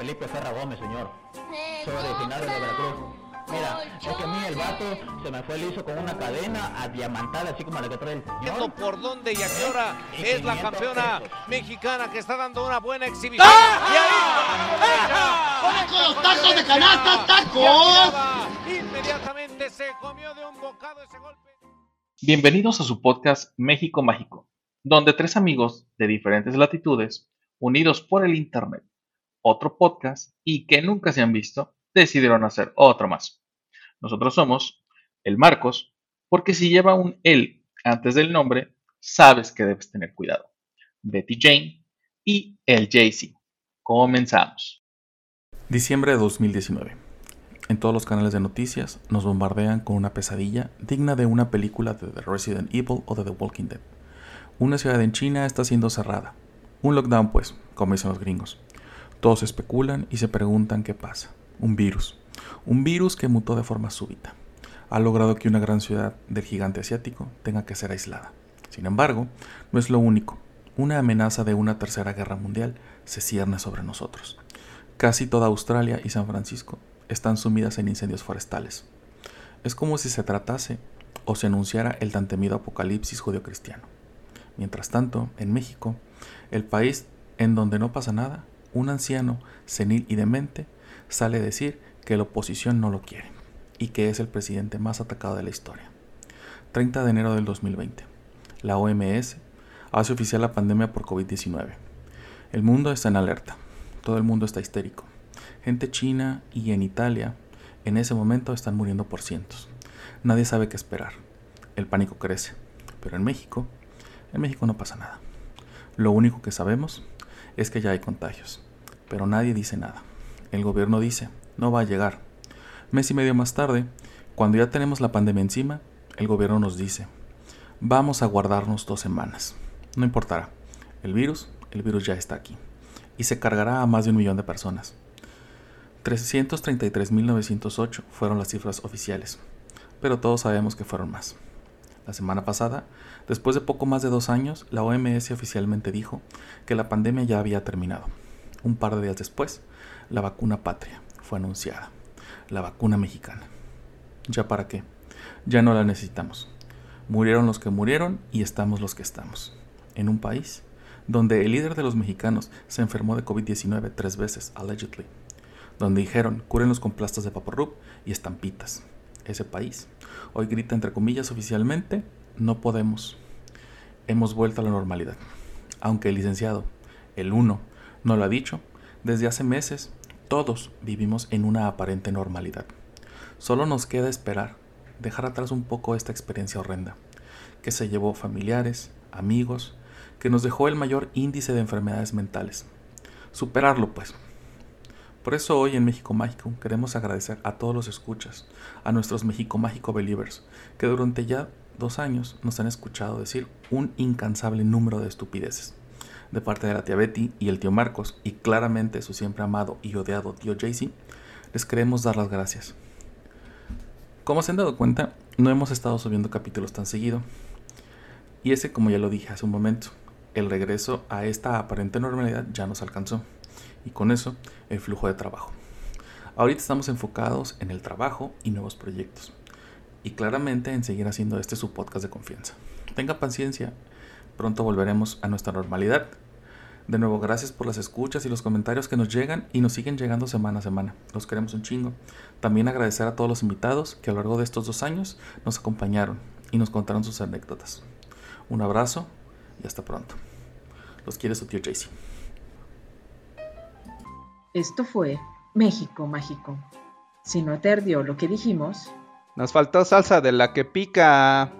Felipe Ferra Gómez, señor. Soy originario de Veracruz. Mira, es que a mí el vato se me fue liso con una cadena adiamantada, así como la que trae el Viendo por dónde y a qué hora es la campeona mexicana que está dando una buena exhibición. ¡Ah! ¡Con los tacos de canasta, tacos! Inmediatamente se comió de un bocado ese golpe. Bienvenidos a su podcast México Mágico, donde tres amigos de diferentes latitudes, unidos por el Internet, otro podcast y que nunca se han visto, decidieron hacer otro más. Nosotros somos el Marcos, porque si lleva un él antes del nombre, sabes que debes tener cuidado. Betty Jane y el Jaycee. Comenzamos. Diciembre de 2019. En todos los canales de noticias nos bombardean con una pesadilla digna de una película de The Resident Evil o de The Walking Dead. Una ciudad en China está siendo cerrada. Un lockdown, pues, como dicen los gringos. Todos especulan y se preguntan qué pasa. Un virus. Un virus que mutó de forma súbita. Ha logrado que una gran ciudad del gigante asiático tenga que ser aislada. Sin embargo, no es lo único. Una amenaza de una tercera guerra mundial se cierne sobre nosotros. Casi toda Australia y San Francisco están sumidas en incendios forestales. Es como si se tratase o se anunciara el tan temido apocalipsis judio-cristiano. Mientras tanto, en México, el país en donde no pasa nada, un anciano senil y demente sale a decir que la oposición no lo quiere y que es el presidente más atacado de la historia. 30 de enero del 2020. La OMS hace oficial la pandemia por COVID-19. El mundo está en alerta. Todo el mundo está histérico. Gente china y en Italia en ese momento están muriendo por cientos. Nadie sabe qué esperar. El pánico crece. Pero en México, en México no pasa nada. Lo único que sabemos es que ya hay contagios. Pero nadie dice nada. El gobierno dice, no va a llegar. Mes y medio más tarde, cuando ya tenemos la pandemia encima, el gobierno nos dice, vamos a guardarnos dos semanas. No importará. El virus, el virus ya está aquí. Y se cargará a más de un millón de personas. 333.908 fueron las cifras oficiales, pero todos sabemos que fueron más. La semana pasada, después de poco más de dos años, la OMS oficialmente dijo que la pandemia ya había terminado. Un par de días después, la vacuna patria fue anunciada, la vacuna mexicana. ¿Ya para qué? Ya no la necesitamos. Murieron los que murieron y estamos los que estamos. En un país donde el líder de los mexicanos se enfermó de COVID-19 tres veces, allegedly. Donde dijeron, cúrenlos con plastas de paporrup y estampitas. Ese país hoy grita entre comillas oficialmente, no podemos. Hemos vuelto a la normalidad. Aunque el licenciado, el uno, no lo ha dicho, desde hace meses todos vivimos en una aparente normalidad. Solo nos queda esperar, dejar atrás un poco esta experiencia horrenda, que se llevó familiares, amigos, que nos dejó el mayor índice de enfermedades mentales. Superarlo, pues. Por eso hoy en México Mágico queremos agradecer a todos los escuchas, a nuestros México Mágico Believers, que durante ya dos años nos han escuchado decir un incansable número de estupideces de parte de la tía Betty y el tío Marcos, y claramente su siempre amado y odiado tío Jaycee, les queremos dar las gracias. Como se han dado cuenta, no hemos estado subiendo capítulos tan seguido. Y ese, como ya lo dije hace un momento, el regreso a esta aparente normalidad ya nos alcanzó. Y con eso, el flujo de trabajo. Ahorita estamos enfocados en el trabajo y nuevos proyectos. Y claramente en seguir haciendo este su podcast de confianza. Tenga paciencia Pronto volveremos a nuestra normalidad. De nuevo, gracias por las escuchas y los comentarios que nos llegan y nos siguen llegando semana a semana. Los queremos un chingo. También agradecer a todos los invitados que a lo largo de estos dos años nos acompañaron y nos contaron sus anécdotas. Un abrazo y hasta pronto. Los quiere su tío Jaycee. Esto fue México Mágico. Si no te ardió lo que dijimos, nos faltó salsa de la que pica.